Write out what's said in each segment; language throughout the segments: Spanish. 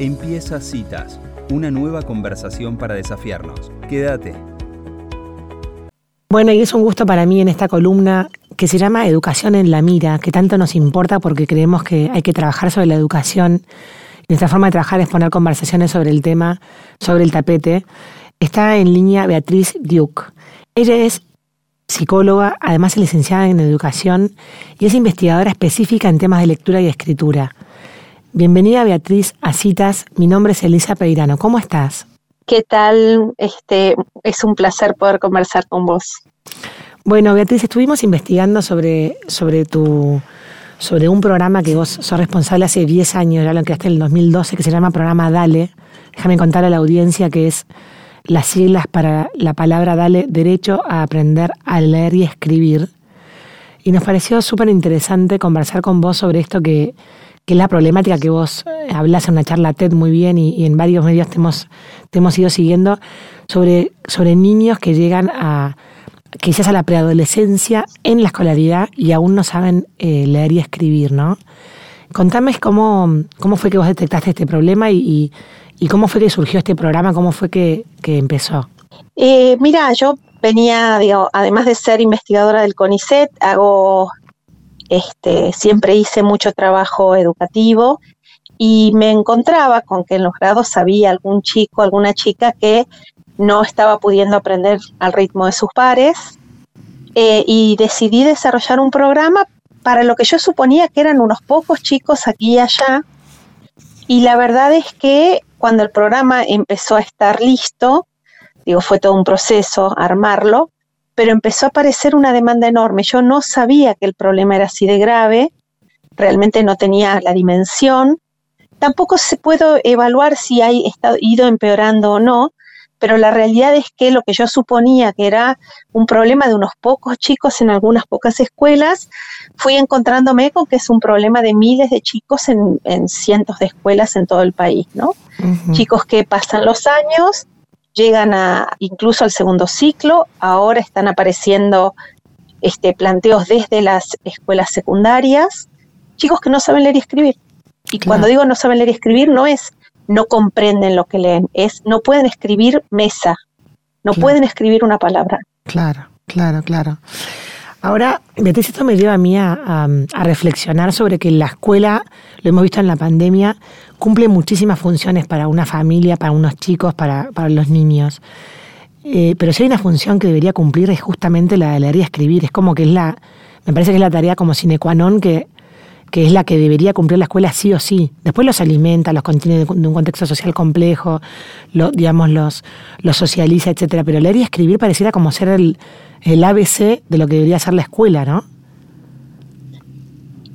Empieza Citas, una nueva conversación para desafiarnos. Quédate. Bueno, y es un gusto para mí en esta columna que se llama Educación en la Mira, que tanto nos importa porque creemos que hay que trabajar sobre la educación. Nuestra forma de trabajar es poner conversaciones sobre el tema, sobre el tapete. Está en línea Beatriz Duke. Ella es psicóloga, además es licenciada en educación y es investigadora específica en temas de lectura y escritura. Bienvenida Beatriz a Citas. Mi nombre es Elisa Peirano. ¿Cómo estás? ¿Qué tal? Este, es un placer poder conversar con vos. Bueno, Beatriz, estuvimos investigando sobre, sobre tu sobre un programa que vos sos responsable hace 10 años, ya lo creaste en el 2012, que se llama Programa Dale. Déjame contar a la audiencia que es las siglas para la palabra Dale, derecho a aprender a leer y escribir. Y nos pareció súper interesante conversar con vos sobre esto que, que es la problemática que vos eh, hablas en una charla TED muy bien y, en varios medios te hemos, hemos ido siguiendo sobre, sobre niños que llegan a quizás a la preadolescencia en la escolaridad y aún no saben eh, leer y escribir, ¿no? Contame cómo, cómo fue que vos detectaste este problema y, cómo fue que surgió este programa, cómo fue que, empezó. Eh, mira, yo venía, digo, además de ser investigadora del CONICET, hago este, siempre hice mucho trabajo educativo y me encontraba con que en los grados había algún chico, alguna chica que no estaba pudiendo aprender al ritmo de sus pares eh, y decidí desarrollar un programa para lo que yo suponía que eran unos pocos chicos aquí y allá. Y la verdad es que cuando el programa empezó a estar listo, digo, fue todo un proceso armarlo, pero empezó a aparecer una demanda enorme. Yo no sabía que el problema era así de grave, realmente no tenía la dimensión. Tampoco se puede evaluar si ha ido empeorando o no, pero la realidad es que lo que yo suponía que era un problema de unos pocos chicos en algunas pocas escuelas, fui encontrándome con que es un problema de miles de chicos en, cientos de escuelas en todo el país, ¿no? Chicos que pasan los años, llegan a incluso al segundo ciclo, ahora están apareciendo este, planteos desde las escuelas secundarias, chicos que no saben leer y escribir. Y cuando digo no saben leer y escribir, no es no comprenden lo que leen, es no pueden escribir mesa, no pueden escribir una palabra. Claro, claro, claro. Ahora, Beatriz, esto me lleva a mí a, reflexionar sobre que la escuela, lo hemos visto en la pandemia, cumple muchísimas funciones para una familia, para unos chicos, para, los niños. Eh, pero si hay una función que debería cumplir es justamente la de leer y escribir. Es como que es la, me parece que es la tarea como sine qua non que, que es la que debería cumplir la escuela sí o sí. Después los alimenta, los contiene de un contexto social complejo, lo, digamos, los, los socializa, etcétera. Pero leer y escribir pareciera como ser el, el ABC de lo que debería ser la escuela, ¿no?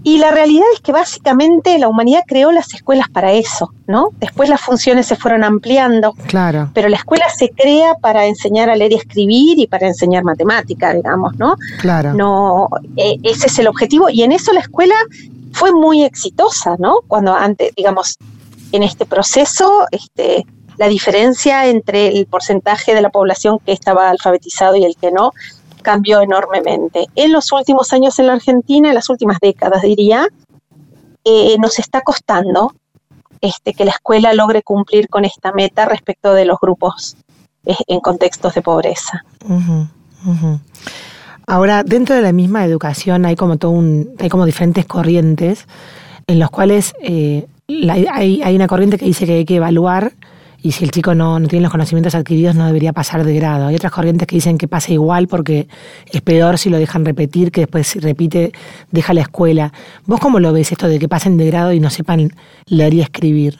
Y la realidad es que básicamente la humanidad creó las escuelas para eso, ¿no? Después las funciones se fueron ampliando. Claro. Pero la escuela se crea para enseñar a leer y escribir y para enseñar matemática, digamos, ¿no? Claro. No, e, ese es el objetivo y en eso la escuela fue muy exitosa, ¿no? Cuando antes, digamos, en este proceso, este, la diferencia entre el porcentaje de la población que estaba alfabetizado y el que no cambió enormemente. En los últimos años en la Argentina, en las últimas décadas diría, eh, nos está costando este, que la escuela logre cumplir con esta meta respecto de los grupos eh, en contextos de pobreza. Ahora, dentro de la misma educación hay como todo un, hay como diferentes corrientes en los cuales eh, hay, hay, una corriente que dice que hay que evaluar y si el chico no, no, tiene los conocimientos adquiridos no debería pasar de grado. Hay otras corrientes que dicen que pasa igual porque es peor si lo dejan repetir, que después si repite deja la escuela. ¿Vos cómo lo ves esto de que pasen de grado y no sepan leer y escribir?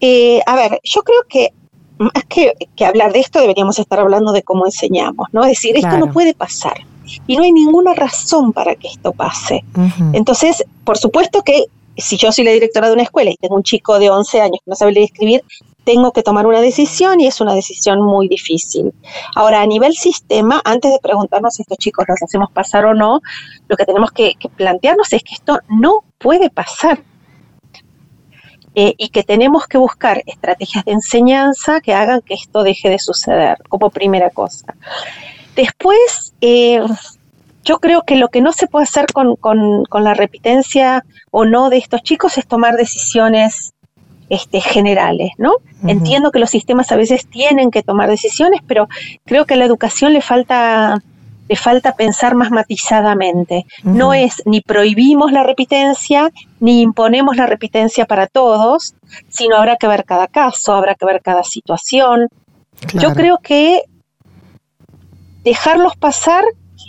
Eh, a ver, yo creo que más que, hablar de esto, deberíamos estar hablando de cómo enseñamos, ¿no? Es decir, esto no puede pasar y no hay ninguna razón para que esto pase. Entonces, por supuesto que si yo soy la directora de una escuela y tengo un chico de 11 años que no sabe leer y escribir, tengo que tomar una decisión y es una decisión muy difícil. Ahora, a nivel sistema, antes de preguntarnos si estos chicos los hacemos pasar o no, lo que tenemos que plantearnos es que esto no puede pasar. Eh, y que tenemos que buscar estrategias de enseñanza que hagan que esto deje de suceder, como primera cosa. Después, eh, yo creo que lo que no se puede hacer con, la repitencia o no de estos chicos es tomar decisiones este, generales, ¿no? Entiendo que los sistemas a veces tienen que tomar decisiones, pero creo que a la educación le falta le falta pensar más matizadamente. No es ni prohibimos la repitencia, ni imponemos la repitencia para todos, sino habrá que ver cada caso, habrá que ver cada situación. Yo creo que dejarlos pasar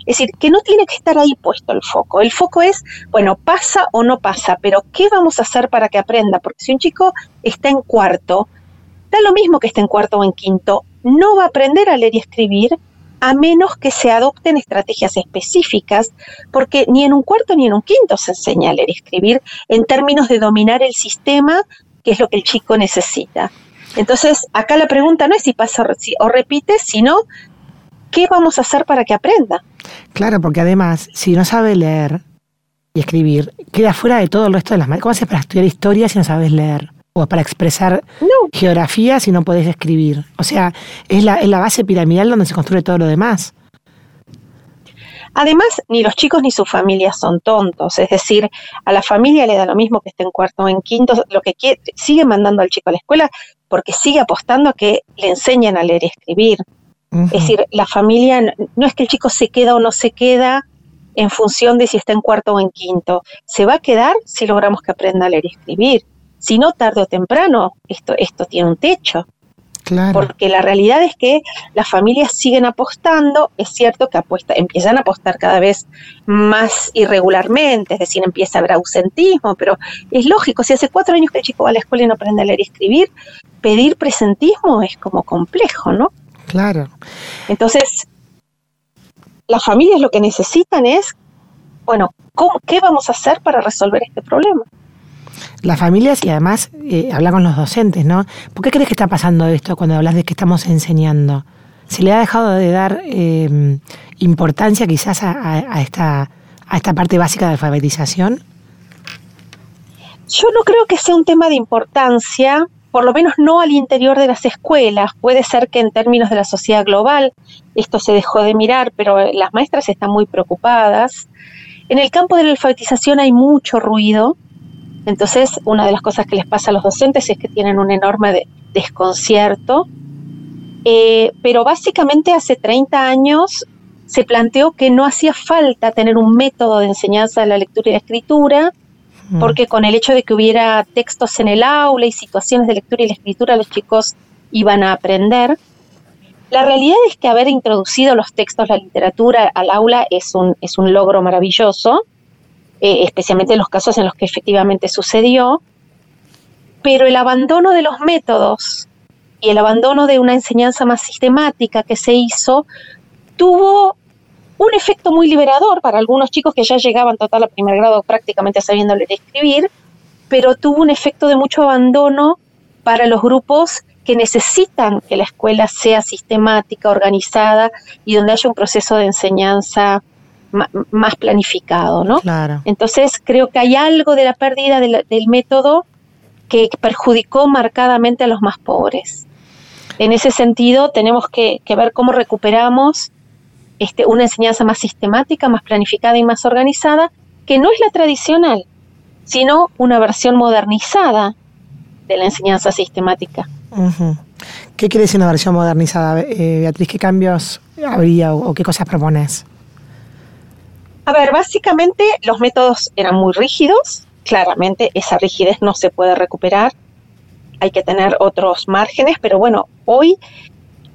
es decir, que no tiene que estar ahí puesto el foco. El foco es, bueno, pasa o no pasa, pero ¿qué vamos a hacer para que aprenda? Porque si un chico está en cuarto, da lo mismo que esté en cuarto o en quinto, no va a aprender a leer y escribir a menos que se adopten estrategias específicas, porque ni en un cuarto ni en un quinto se enseña a leer y escribir en términos de dominar el sistema, que es lo que el chico necesita. Entonces, acá la pregunta no es si pasa o repite, sino ¿qué vamos a hacer para que aprenda? Claro, porque además, si no sabe leer y escribir, queda fuera de todo el resto de las... ¿Cómo haces para estudiar historia si no sabes leer? O para expresar geografía si no podés escribir. O sea, es la, es la base piramidal donde se construye todo lo demás. Además, ni los chicos ni sus familias son tontos, es decir, a la familia le da lo mismo que esté en cuarto o en quinto, lo que quiere, sigue mandando al chico a la escuela porque sigue apostando a que le enseñen a leer y escribir. Es decir, la familia no es que el chico se queda o no se queda en función de si está en cuarto o en quinto. Se va a quedar si logramos que aprenda a leer y escribir. Si no, tarde o temprano, esto, esto tiene un techo. Claro. Porque la realidad es que las familias siguen apostando, es cierto que apuesta, empiezan a apostar cada vez más irregularmente, es decir, empieza a haber ausentismo, pero es lógico, si hace cuatro años que el chico va a la escuela y no aprende a leer y escribir, pedir presentismo es como complejo, ¿no? Claro. Entonces, las familias lo que necesitan es, bueno, ¿qué vamos a hacer para resolver este problema? Las familias y además eh, habla con los docentes, ¿no? ¿Por qué crees que está pasando esto cuando hablas de que estamos enseñando? ¿Se le ha dejado de dar eh, importancia quizás a, esta, a esta parte básica de alfabetización? Yo no creo que sea un tema de importancia, por lo menos no al interior de las escuelas. Puede ser que en términos de la sociedad global esto se dejó de mirar, pero las maestras están muy preocupadas. En el campo de la alfabetización hay mucho ruido, entonces una de las cosas que les pasa a los docentes es que tienen un enorme desconcierto, eh, pero básicamente hace 30 años se planteó que no hacía falta tener un método de enseñanza de la lectura y la escritura, Mm. porque con el hecho de que hubiera textos en el aula y situaciones de lectura y la escritura, los chicos iban a aprender. La realidad es que haber introducido los textos, la literatura al aula es un, es un logro maravilloso, eh, especialmente en los casos en los que efectivamente sucedió, pero el abandono de los métodos y el abandono de una enseñanza más sistemática que se hizo tuvo un efecto muy liberador para algunos chicos que ya llegaban total a primer grado prácticamente sabiendo leer escribir, pero tuvo un efecto de mucho abandono para los grupos que necesitan que la escuela sea sistemática, organizada y donde haya un proceso de enseñanza más planificado, ¿no? Claro. Entonces creo que hay algo de la pérdida del, método que perjudicó marcadamente a los más pobres. En ese sentido, tenemos que ver cómo recuperamos este, una enseñanza más sistemática, más planificada y más organizada, que no es la tradicional, sino una versión modernizada de la enseñanza sistemática. ¿Qué quiere decir una versión modernizada, eh, Beatriz? ¿Qué cambios habría o, qué cosas propones? A ver, básicamente los métodos eran muy rígidos, claramente esa rigidez no se puede recuperar, hay que tener otros márgenes, pero bueno, hoy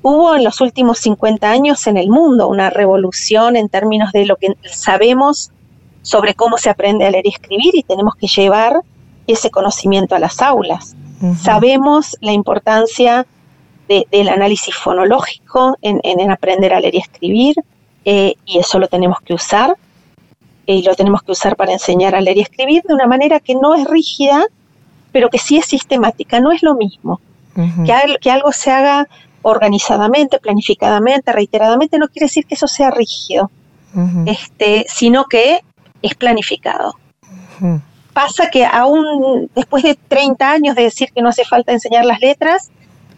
hubo en los últimos 50 años en el mundo una revolución en términos de lo que sabemos sobre cómo se aprende a leer y escribir y tenemos que llevar ese conocimiento a las aulas. Sabemos la importancia del análisis fonológico en, aprender a leer y escribir eh, y eso lo tenemos que usar y lo tenemos que usar para enseñar a leer y escribir de una manera que no es rígida, pero que sí es sistemática, no es lo mismo. que, que algo se haga organizadamente, planificadamente, reiteradamente, no quiere decir que eso sea rígido, este, sino que es planificado. Pasa que aún después de 30 años de decir que no hace falta enseñar las letras,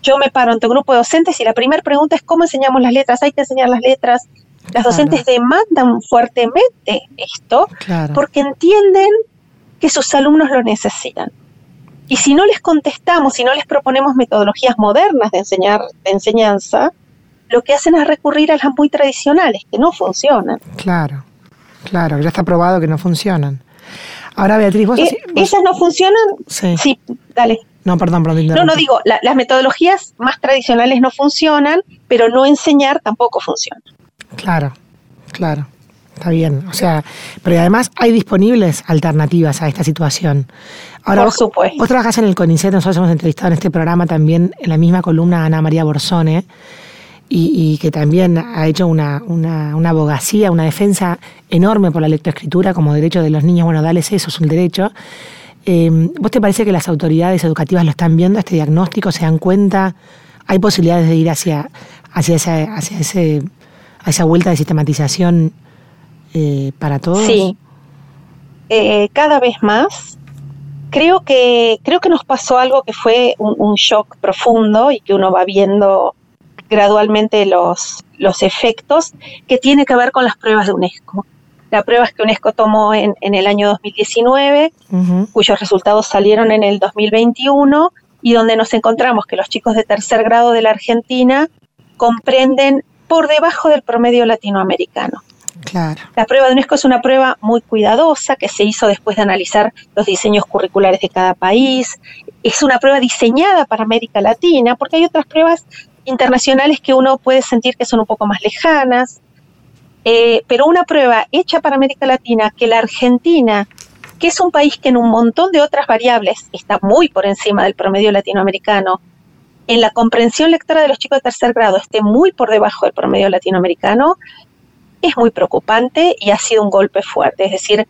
yo me paro ante un grupo de docentes y la primera pregunta es cómo enseñamos las letras, hay que enseñar las letras. Las docentes demandan fuertemente esto porque entienden que sus alumnos lo necesitan. Y si no les contestamos, si no les proponemos metodologías modernas de, enseñar, de enseñanza, lo que hacen es recurrir a las muy tradicionales, que no funcionan. Claro, claro, ya está probado que no funcionan. Ahora, Beatriz, vos... Eh, ¿Esas no funcionan? Sí. Sí, dale. No, perdón, perdón. No, no digo, las metodologías más tradicionales no funcionan, pero no enseñar tampoco funciona. Claro, claro. Está bien. O sea, pero además hay disponibles alternativas a esta situación. Ahora, Por vos, supuesto. Vos trabajás en el CONICET, nosotros hemos entrevistado en este programa también, en la misma columna, a Ana María Borsone, y, que también ha hecho una, una, abogacía, una defensa enorme por la lectoescritura como derecho de los niños. Bueno, dales eso, es un derecho. Eh, ¿Vos te parece que las autoridades educativas lo están viendo, este diagnóstico, se dan cuenta? ¿Hay posibilidades de ir hacia, hacia, esa, hacia ese, esa vuelta de sistematización eh, para todos? Sí, eh, cada vez más. Creo que, creo que nos pasó algo que fue un, shock profundo y que uno va viendo gradualmente los, los efectos, que tiene que ver con las pruebas de UNESCO. Las pruebas que UNESCO tomó en, en el año 2019, cuyos resultados salieron en el 2021, y donde nos encontramos que los chicos de tercer grado de la Argentina comprenden por debajo del promedio latinoamericano. Claro. La prueba de UNESCO es una prueba muy cuidadosa que se hizo después de analizar los diseños curriculares de cada país. Es una prueba diseñada para América Latina, porque hay otras pruebas internacionales que uno puede sentir que son un poco más lejanas. Eh, pero una prueba hecha para América Latina que la Argentina, que es un país que en un montón de otras variables está muy por encima del promedio latinoamericano, en la comprensión lectora de los chicos de tercer grado esté muy por debajo del promedio latinoamericano, es muy preocupante y ha sido un golpe fuerte. Es decir,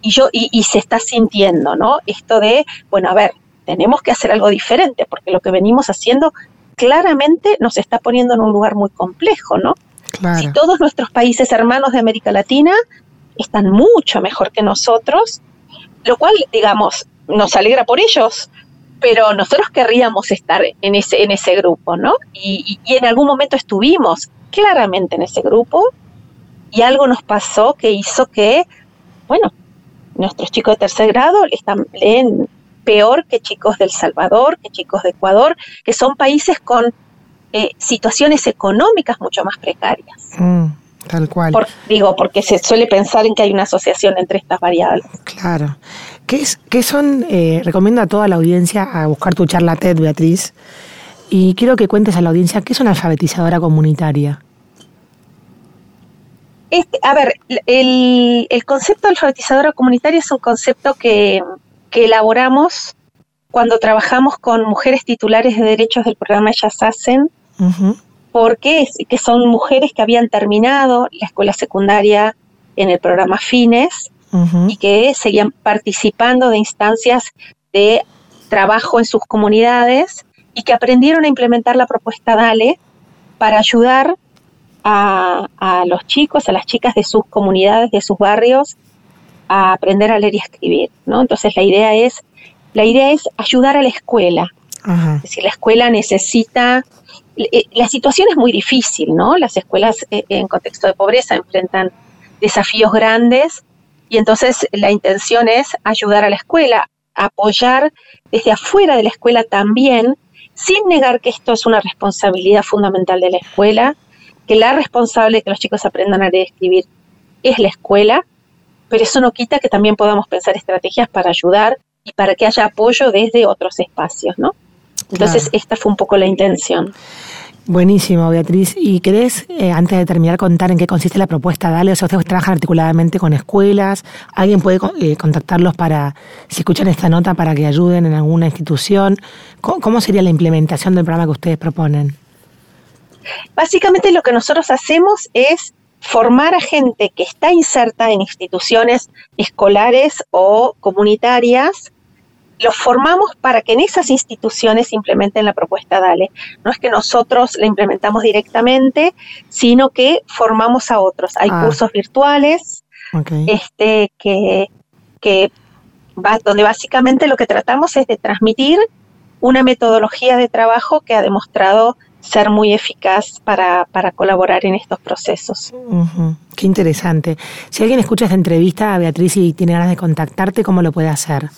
y yo, y, se está sintiendo, ¿no? Esto de, bueno, a ver, tenemos que hacer algo diferente, porque lo que venimos haciendo claramente nos está poniendo en un lugar muy complejo, ¿no? Si todos nuestros países hermanos de América Latina están mucho mejor que nosotros, lo cual, digamos, nos alegra por ellos, pero nosotros querríamos estar en ese, en ese grupo, ¿no? y en algún momento estuvimos claramente en ese grupo, y algo nos pasó que hizo que, bueno, nuestros chicos de tercer grado están, leen peor que chicos del Salvador, que chicos de Ecuador, que son países con eh, situaciones económicas mucho más precarias. Mm, tal cual. digo, porque se suele pensar en que hay una asociación entre estas variables. Claro. ¿Qué, es, qué son? Eh, recomiendo a toda la audiencia a buscar tu charla TED, Beatriz. Y quiero que cuentes a la audiencia qué es una alfabetizadora comunitaria. Este, a ver, el, concepto de alfabetizadora comunitaria es un concepto que, elaboramos cuando trabajamos con mujeres titulares de derechos del programa Ellas Hacen, porque que son mujeres que habían terminado la escuela secundaria en el programa Fines y que seguían participando de instancias de trabajo en sus comunidades y que aprendieron a implementar la propuesta DALE para ayudar a, los chicos, a las chicas de sus comunidades, de sus barrios, a aprender a leer y escribir, ¿no? Entonces la idea es, la idea es ayudar a la escuela. Es decir, la escuela necesita, eh, la situación es muy difícil, ¿no? Las escuelas eh, en contexto de pobreza enfrentan desafíos grandes y entonces la intención es ayudar a la escuela, apoyar desde afuera de la escuela también, sin negar que esto es una responsabilidad fundamental de la escuela, que la responsable de que los chicos aprendan a leer y escribir es la escuela, pero eso no quita que también podamos pensar estrategias para ayudar y para que haya apoyo desde otros espacios, ¿no? Entonces, esta fue un poco la intención. Buenísimo, Beatriz. ¿Y querés, eh, antes de terminar, contar en qué consiste la propuesta Dale? O sea, ustedes trabajan articuladamente con escuelas. ¿Alguien puede eh, contactarlos para, si escuchan esta nota, para que ayuden en alguna institución? ¿Cómo sería la implementación del programa que ustedes proponen? Básicamente lo que nosotros hacemos es formar a gente que está inserta en instituciones escolares o comunitarias, los formamos para que en esas instituciones implementen la propuesta DALE. No es que nosotros la implementamos directamente, sino que formamos a otros. Hay ah. cursos virtuales este, que, que donde básicamente lo que tratamos es de transmitir una metodología de trabajo que ha demostrado ser muy eficaz para, colaborar en estos procesos. Qué interesante. Si alguien escucha esta entrevista, Beatriz, y tiene ganas de contactarte, ¿cómo lo puede hacer?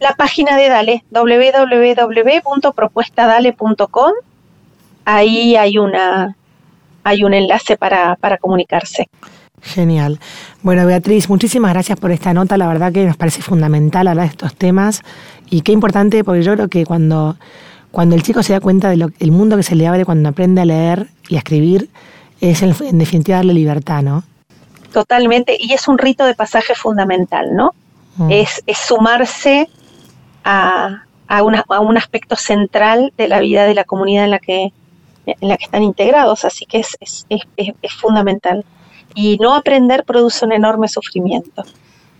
La página de Dale, www.propuestadale.com. Ahí hay una hay un enlace para, para comunicarse. Genial. Bueno, Beatriz, muchísimas gracias por esta nota. La verdad que nos parece fundamental hablar de estos temas y qué importante, porque yo creo que cuando cuando el chico se da cuenta del mundo que se le abre cuando aprende a leer y a escribir, es en, definitiva darle libertad, ¿no? Totalmente, y es un rito de pasaje fundamental, ¿no? Mm. Es, sumarse a, a, un aspecto central de la vida de la comunidad en la que, en la que están integrados, así que es, es, es fundamental. Y no aprender produce un enorme sufrimiento,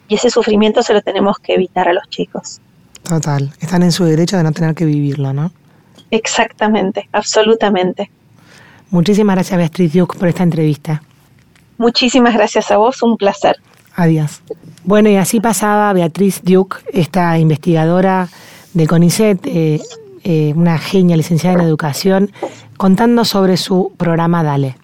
y ese sufrimiento se lo tenemos que evitar a los chicos. Total, están en su derecho de no tener que vivirlo, ¿no? Exactamente, absolutamente. Muchísimas gracias Beatriz Duke por esta entrevista. Muchísimas gracias a vos, un placer. Adiós. Bueno, y así pasaba Beatriz Duke, esta investigadora de CONICET, eh, eh, una genia licenciada en educación, contando sobre su programa Dale.